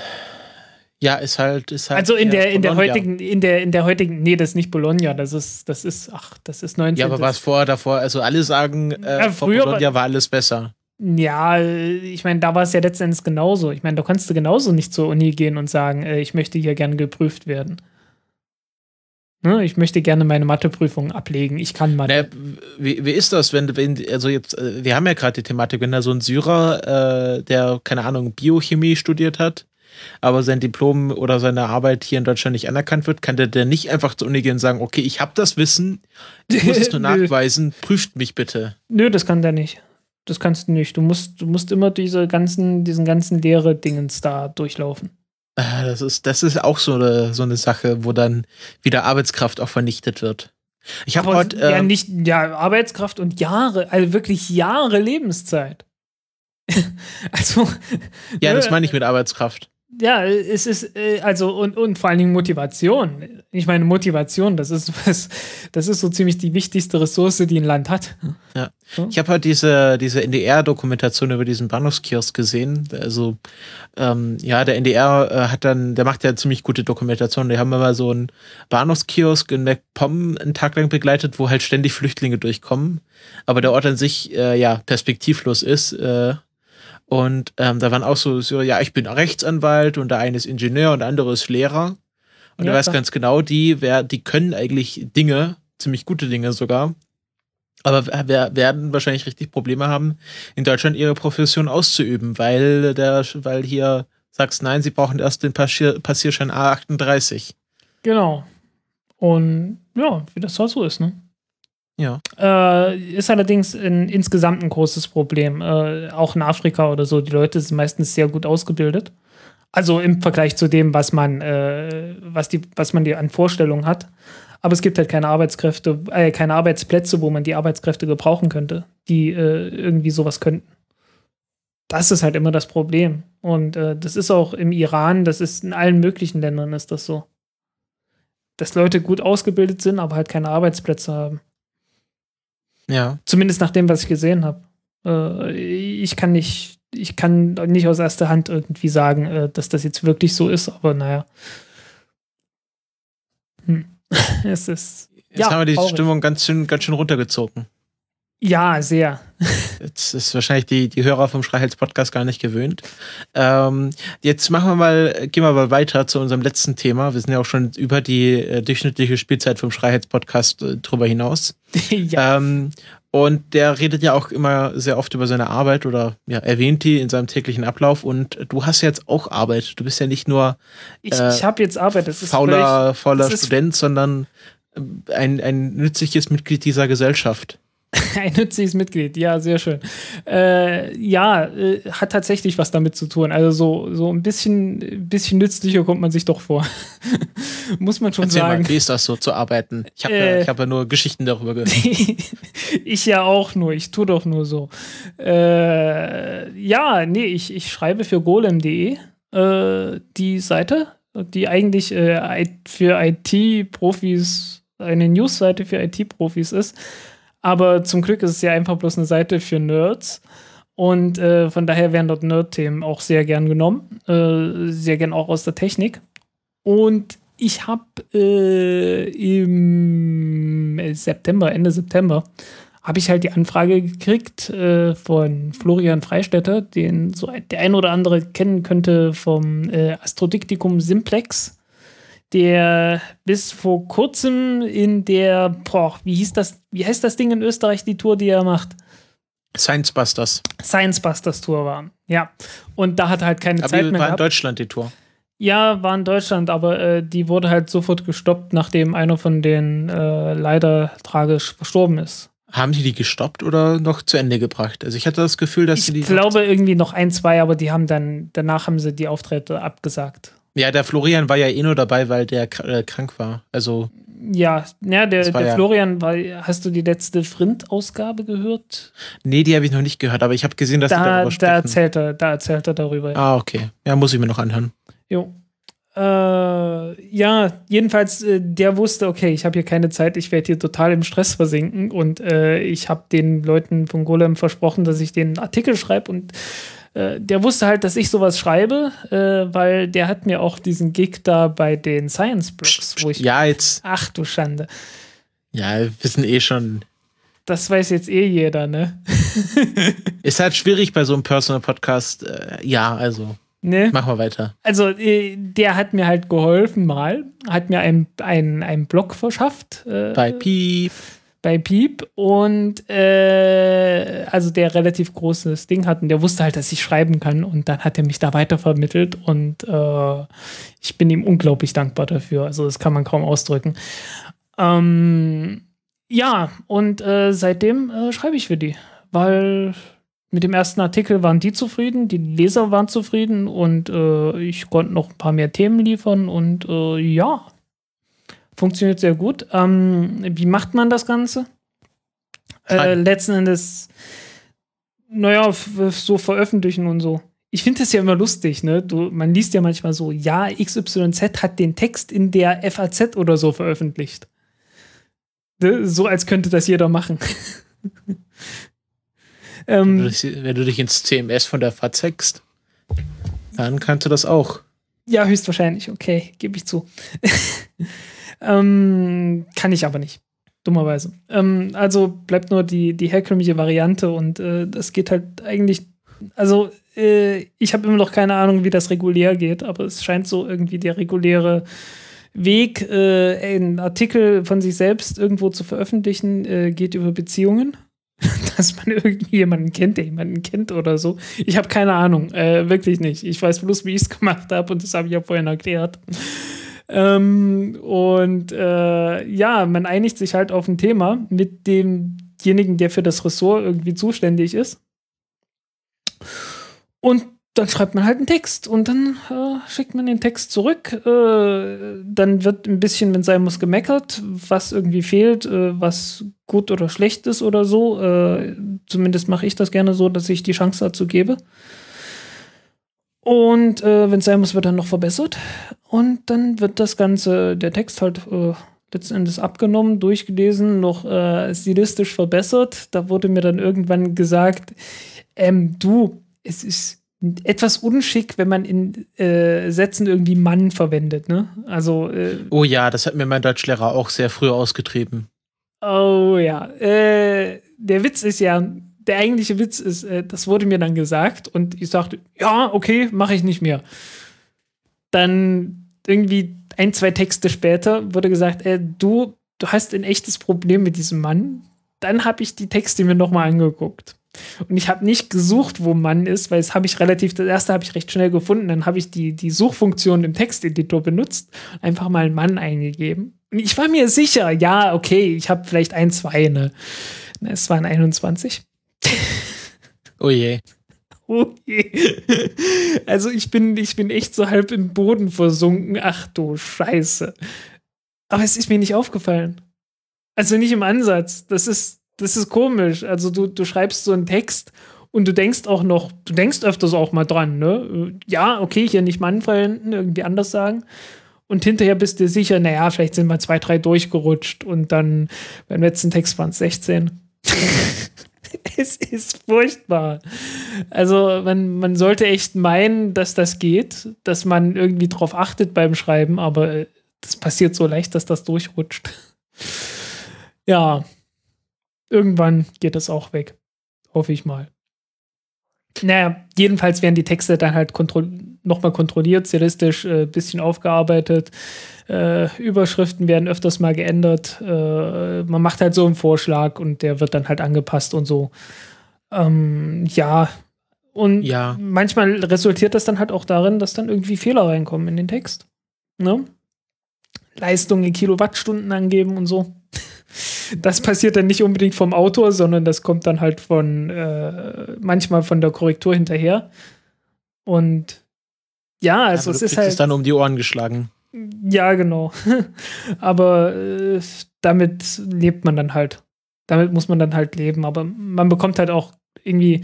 ja, ist halt, ist halt. Also in der, in der heutigen, in der, in der heutigen, nee, das ist nicht Bologna, das ist, das ist, ach, das ist 19. Ja, aber was vorher davor? Also alle sagen, äh, Ja, vor früher Bologna war alles besser. Ja, ich meine, da war es ja letztendlich genauso. Ich meine, da kannst du genauso nicht zur Uni gehen und sagen, äh, ich möchte hier gerne geprüft werden. Ne? Ich möchte gerne meine Matheprüfung ablegen. Ich kann Mathe. Naja, wie, wie ist das, wenn, wenn also jetzt, äh, wir haben ja gerade die Thematik, wenn da so ein Syrer, äh, der, keine Ahnung, Biochemie studiert hat, aber sein Diplom oder seine Arbeit hier in Deutschland nicht anerkannt wird, kann der, der nicht einfach zur Uni gehen und sagen, okay, ich habe das Wissen, ich muss es nur nachweisen, prüft mich bitte. Nö, das kann der nicht. Das kannst du nicht. Du musst, du musst immer diese ganzen, diesen ganzen Lehre-Dingens da durchlaufen. Ah, Das ist, das ist auch so eine, so eine Sache, wo dann wieder Arbeitskraft auch vernichtet wird. Ich habe heute, ja, ähm, nicht, ja, Arbeitskraft und Jahre, also wirklich Jahre Lebenszeit. also, ja, das ne, meine ich mit Arbeitskraft. Ja, es ist, äh, also, und, und vor allen Dingen Motivation. Ich meine, Motivation, das ist was, das ist so ziemlich die wichtigste Ressource, die ein Land hat. Ich habe halt diese, diese NDR-Dokumentation über diesen Bahnhofskiosk gesehen. Also, ähm, ja, der NDR äh, hat dann, der macht ja ziemlich gute Dokumentation. Die haben immer so einen Bahnhofskiosk in MacPom einen Tag lang begleitet, wo halt ständig Flüchtlinge durchkommen. Aber der Ort an sich, äh, ja, perspektivlos ist. Äh, und ähm, da waren auch so, so, ja, ich bin Rechtsanwalt und der eine ist Ingenieur und der andere ist Lehrer. Und Ja, du weißt ganz genau, die, wer, die können eigentlich Dinge, ziemlich gute Dinge sogar. Aber wir werden wahrscheinlich richtig Probleme haben, in Deutschland ihre Profession auszuüben, weil der, weil hier sagst, nein, sie brauchen erst den Passier, Passierschein A38. Genau. Und ja, wie das halt so ist, ne? Ja. Äh, ist allerdings in, insgesamt ein großes Problem. Äh, auch in Afrika oder so. Die Leute sind meistens sehr gut ausgebildet. Also im Vergleich zu dem, was man, äh, was, die, was man dir an Vorstellungen hat. Aber es gibt halt keine Arbeitskräfte, äh, keine Arbeitsplätze, wo man die Arbeitskräfte gebrauchen könnte, die äh, irgendwie sowas könnten. Das ist halt immer das Problem. Und äh, das ist auch im Iran, das ist in allen möglichen Ländern ist das so. Dass Leute gut ausgebildet sind, aber halt keine Arbeitsplätze haben. Ja. Zumindest nach dem, was ich gesehen habe. Äh, ich kann nicht, ich kann nicht aus erster Hand irgendwie sagen, äh, dass das jetzt wirklich so ist, aber naja. Hm. es ist. Jetzt ja, haben wir die traurig. Stimmung ganz schön, ganz schön runtergezogen. Ja, sehr. Jetzt ist wahrscheinlich die, die Hörer vom Schreihals-Podcast gar nicht gewöhnt. Ähm, jetzt machen wir mal, gehen wir mal weiter zu unserem letzten Thema. Wir sind ja auch schon über die äh, durchschnittliche Spielzeit vom Schreihals-Podcast äh, drüber hinaus. ja. Ähm, und der redet ja auch immer sehr oft über seine Arbeit oder ja, erwähnt die in seinem täglichen Ablauf. Und du hast jetzt auch Arbeit. Du bist ja nicht nur ich äh, ich habe jetzt Arbeit. Das ist fauler, fauler das ist- Student, sondern äh, ein, ein nützliches Mitglied dieser Gesellschaft. Ein nützliches Mitglied, ja, sehr schön. Äh, ja, äh, hat tatsächlich was damit zu tun. Also so, so ein bisschen, bisschen nützlicher kommt man sich doch vor. Muss man schon Erzähl sagen. mal, wie ist das so zu arbeiten? Ich habe ja, Äh. ich hab ja nur Geschichten darüber gehört. ich ja auch nur, ich tue doch nur so. Äh, ja, nee, ich, ich schreibe für golem.de äh, die Seite, die eigentlich äh, für IT-Profis eine News-Seite für IT-Profis ist. Aber zum Glück ist es ja einfach bloß eine Seite für Nerds. Und äh, von daher werden dort Nerd-Themen auch sehr gern genommen. Äh, sehr gern auch aus der Technik. Und ich habe äh, im September, Ende September, habe ich halt die Anfrage gekriegt äh, von Florian Freistetter, den so der ein oder andere kennen könnte vom äh, Astrodiktikum Simplex, der bis vor kurzem in der, boah, wie hieß das, wie heißt das Ding in Österreich, die Tour, die er macht? Science Busters. Science Busters Tour war. Ja. Und da hat er halt keine Aber Zeit mehr war in gehabt. Deutschland die Tour. Ja, war in Deutschland, aber äh, die wurde halt sofort gestoppt, nachdem einer von denen äh, leider tragisch verstorben ist. Haben die die gestoppt oder noch zu Ende gebracht? Also ich hatte das Gefühl, dass sie die. Ich glaube irgendwie noch ein, zwei, aber die haben dann, danach haben sie die Auftritte abgesagt. Ja, der Florian war ja eh nur dabei, weil der äh, krank war. Also Ja, ja der, der ja- Florian, war, hast du die letzte Frint-Ausgabe gehört? nee, die habe ich noch nicht gehört, aber ich habe gesehen, dass Da, darüber da, sprechen. erzählt er, da erzählt er darüber. ah, okay. Ja, muss ich mir noch anhören. Jo. Äh, ja, jedenfalls, äh, der wusste, okay, ich habe hier keine Zeit, ich werde hier total im Stress versinken und äh, ich habe den Leuten von Golem versprochen, dass ich den Artikel schreibe und äh, der wusste halt, dass ich sowas schreibe, äh, weil der hat mir auch diesen Gig da bei den Science Blogs, wo ich. Ja, jetzt. Ach du Schande. Ja, wir wissen eh schon. Das weiß jetzt eh jeder, ne? Ist halt schwierig bei so einem Personal Podcast. Äh, ja, also ne? machen wir weiter. Also, äh, der hat mir halt geholfen mal, hat mir einen ein Blog verschafft. Bei Piep. Bei Piep und äh, also der relativ großes Ding hat und der wusste halt, dass ich schreiben kann und dann hat er mich da weitervermittelt und äh, ich bin ihm unglaublich dankbar dafür. Also das kann man kaum ausdrücken. Ähm, ja, und äh, seitdem äh, schreibe ich für die, weil mit dem ersten Artikel waren die zufrieden, die Leser waren zufrieden und äh, ich konnte noch ein paar mehr Themen liefern und äh, ja, funktioniert sehr gut. Ähm, wie macht man das Ganze? Äh, letzten Endes, naja, so veröffentlichen und so. Ich finde das ja immer lustig, ne? Du, man liest ja manchmal so, ja, XYZ hat den Text in der FAZ oder so veröffentlicht. Ne? So als könnte das jeder machen. Wenn du ähm, dich- Wenn du dich ins CMS von der verzeckst, dann kannst du das auch. Ja, höchstwahrscheinlich, okay, gebe ich zu. ähm, kann ich aber nicht. Dummerweise. Ähm, also bleibt nur die, die herkömmliche Variante und äh, das geht halt eigentlich. Also, äh, ich habe immer noch keine Ahnung, wie das regulär geht, aber es scheint so irgendwie der reguläre Weg, äh, einen Artikel von sich selbst irgendwo zu veröffentlichen, äh, geht über Beziehungen. Dass man irgendwie jemanden kennt, der jemanden kennt oder so. Ich habe keine Ahnung, äh, wirklich nicht. Ich weiß bloß, wie ich es gemacht habe und das habe ich ja vorhin erklärt. Ähm, und äh, ja, man einigt sich halt auf ein Thema mit demjenigen, der für das Ressort irgendwie zuständig ist. Und dann schreibt man halt einen Text und dann äh, schickt man den Text zurück. Äh, dann wird ein bisschen, wenn sein muss, gemeckert, was irgendwie fehlt, äh, was gut oder schlecht ist oder so. Äh, zumindest mache ich das gerne so, dass ich die Chance dazu gebe. Und äh, wenn sein muss, wird dann noch verbessert. Und dann wird das Ganze, der Text halt äh, letzten Endes abgenommen, durchgelesen, noch stilistisch verbessert. Da wurde mir dann irgendwann gesagt, ähm, du, es ist etwas unschick, wenn man in äh, Sätzen irgendwie Mann verwendet, ne? Also. Äh, oh ja, das hat mir mein Deutschlehrer auch sehr früh ausgetrieben. Oh ja. Äh, der Witz ist ja, der eigentliche Witz ist, äh, das wurde mir dann gesagt und ich sagte, ja, okay, mache ich nicht mehr. Dann irgendwie ein, zwei Texte später wurde gesagt, äh, du, du hast ein echtes Problem mit diesem Mann. Dann habe ich die Texte mir nochmal angeguckt. Und ich habe nicht gesucht, wo Mann ist, weil das habe ich relativ, das erste habe ich recht schnell gefunden. Dann habe ich die, die Suchfunktion im Texteditor benutzt, einfach mal Mann eingegeben. Und ich war mir sicher, ja, okay, ich habe vielleicht ein, zwei, ne? Es waren 21. Oh je. Oh je. Also ich bin, ich bin echt so halb im Boden versunken. Ach du Scheiße. Aber es ist mir nicht aufgefallen. Also nicht im Ansatz. Das ist, das ist komisch. Also du, du schreibst so einen Text und du denkst auch noch, du denkst öfters auch mal dran, ne? Ja, okay, hier nicht Mann verwenden, irgendwie anders sagen. Und hinterher bist du sicher, naja, vielleicht sind mal zwei, drei durchgerutscht und dann beim letzten Text waren es 16. es ist furchtbar. Also man, man sollte echt meinen, dass das geht, dass man irgendwie drauf achtet beim Schreiben, aber das passiert so leicht, dass das durchrutscht. ja, irgendwann geht das auch weg. Hoffe ich mal. Naja, jedenfalls werden die Texte dann halt kontro nochmal kontrolliert, stilistisch ein äh, bisschen aufgearbeitet. Äh, Überschriften werden öfters mal geändert. Äh, man macht halt so einen Vorschlag und der wird dann halt angepasst und so. Ähm, ja. Und ja. manchmal resultiert das dann halt auch darin, dass dann irgendwie Fehler reinkommen in den Text. Ne? Leistung in Kilowattstunden angeben und so das passiert dann nicht unbedingt vom Autor, sondern das kommt dann halt von äh, manchmal von der Korrektur hinterher. Und ja, also ja, es ist halt. Es dann um die Ohren geschlagen. Ja, genau. aber äh, damit lebt man dann halt. Damit muss man dann halt leben. Aber man bekommt halt auch irgendwie,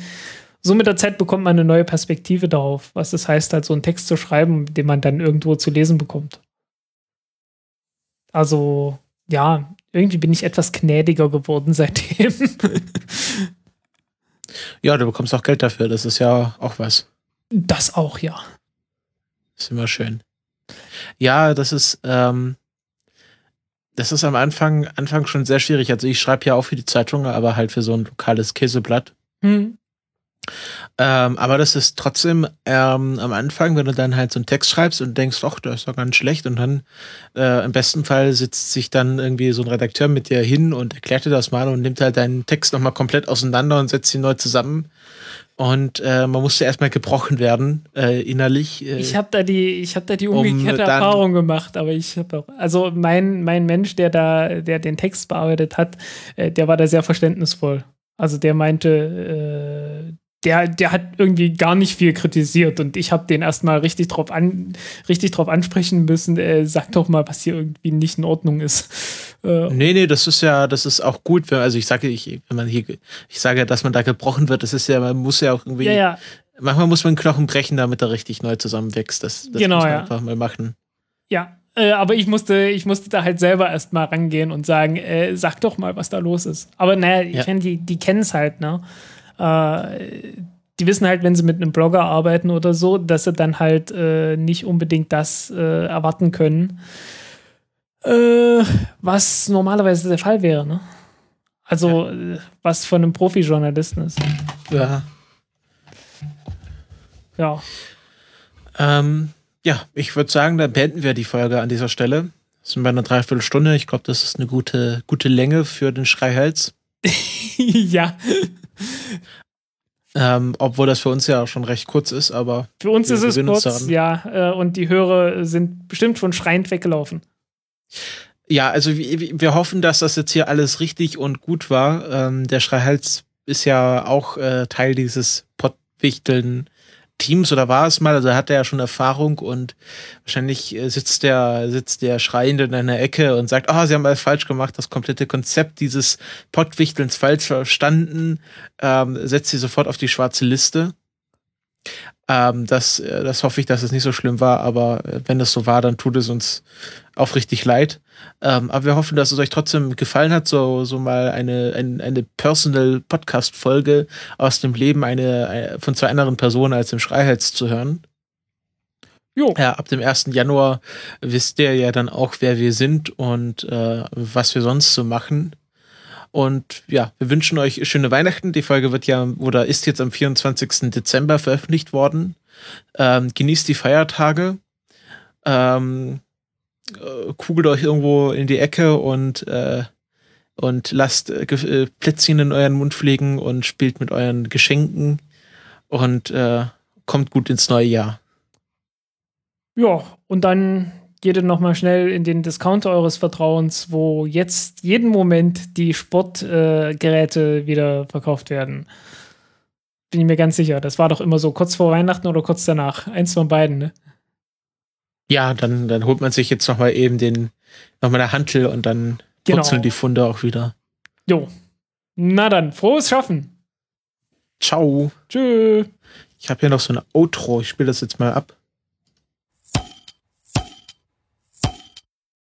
so mit der Zeit bekommt man eine neue Perspektive darauf, was das heißt, halt so einen Text zu schreiben, den man dann irgendwo zu lesen bekommt. Also, ja, irgendwie bin ich etwas gnädiger geworden seitdem. ja, du bekommst auch Geld dafür, das ist ja auch was. Das auch, ja. Ist immer schön. Ja, das ist, ähm, das ist am Anfang, Anfang schon sehr schwierig. Also ich schreibe ja auch für die Zeitung, aber halt für so ein lokales Käseblatt. Hm. Ähm, aber das ist trotzdem ähm, am Anfang, wenn du dann halt so einen Text schreibst und denkst, ach, der ist doch ganz schlecht und dann äh, im besten Fall sitzt sich dann irgendwie so ein Redakteur mit dir hin und erklärt dir das mal und nimmt halt deinen Text nochmal komplett auseinander und setzt ihn neu zusammen. Und äh, man musste erstmal gebrochen werden, äh, innerlich. Äh, ich habe da die, ich habe da die umgekehrte um Erfahrung gemacht, aber ich habe auch, also mein, mein Mensch, der da, der den Text bearbeitet hat, äh, der war da sehr verständnisvoll. Also der meinte, äh, der, der hat irgendwie gar nicht viel kritisiert und ich habe den erstmal richtig drauf an, richtig drauf ansprechen müssen, äh, sag doch mal, was hier irgendwie nicht in Ordnung ist. Äh, nee, nee, das ist ja, das ist auch gut, wenn, also ich sage, ich, wenn man hier, ich sage, dass man da gebrochen wird, das ist ja, man muss ja auch irgendwie, ja, ja. manchmal muss man Knochen brechen, damit er richtig neu zusammenwächst. Das, das genau, muss man ja. einfach mal machen. Ja, äh, aber ich musste, ich musste da halt selber erstmal rangehen und sagen, äh, sag doch mal, was da los ist. Aber naja, ich ja. meine, die, die kennen es halt, ne? Äh, die wissen halt, wenn sie mit einem Blogger arbeiten oder so, dass sie dann halt äh, nicht unbedingt das äh, erwarten können, äh, was normalerweise der Fall wäre. Ne? Also, ja. Äh, was von einem Profi-Journalisten ist. Ja. Ja. Ähm, ja, ich würde sagen, dann beenden wir die Folge an dieser Stelle. Sind bei einer Dreiviertelstunde. Ich glaube, das ist eine gute, gute Länge für den Schreihals. ja. Ähm, obwohl das für uns ja schon recht kurz ist, aber. Für uns ist es kurz, ja. Äh, und die Hörer sind bestimmt schon schreiend weggelaufen. Ja, also wir, wir hoffen, dass das jetzt hier alles richtig und gut war. Ähm, der Schreihals ist ja auch äh, Teil dieses Pottwichteln Teams oder war es mal, also hat er ja schon Erfahrung und wahrscheinlich äh, sitzt der, sitzt der Schreiende in einer Ecke und sagt, ah, oh, sie haben alles falsch gemacht, das komplette Konzept dieses Pottwichtelns falsch verstanden, ähm, setzt sie sofort auf die schwarze Liste. Ähm, das, äh, das hoffe ich, dass es nicht so schlimm war, aber äh, wenn es so war, dann tut es uns aufrichtig leid. Ähm, aber wir hoffen, dass es euch trotzdem gefallen hat, so, so mal eine, eine, eine Personal Podcast-Folge aus dem Leben eine, eine, von zwei anderen Personen als dem Schreiheits zu hören. Jo. Ja, ab dem 1. Januar wisst ihr ja dann auch, wer wir sind und äh, was wir sonst so machen. Und ja, wir wünschen euch schöne Weihnachten. Die Folge wird ja oder ist jetzt am 24. Dezember veröffentlicht worden. Ähm, genießt die Feiertage. Ähm, äh, kugelt euch irgendwo in die Ecke und, äh, und lasst äh, äh, Plätzchen in euren Mund fliegen und spielt mit euren Geschenken und äh, kommt gut ins neue Jahr. Ja, und dann geht ihr nochmal schnell in den Discounter eures Vertrauens, wo jetzt jeden Moment die Sportgeräte äh, wieder verkauft werden. Bin ich mir ganz sicher. Das war doch immer so kurz vor Weihnachten oder kurz danach. Eins von beiden, ne? Ja, dann, dann holt man sich jetzt nochmal eben den, nochmal eine Hantel und dann genau. purzeln die Funde auch wieder. Jo. Na dann, frohes Schaffen. Ciao. Tschö. Ich habe hier noch so ein Outro. Ich spiele das jetzt mal ab.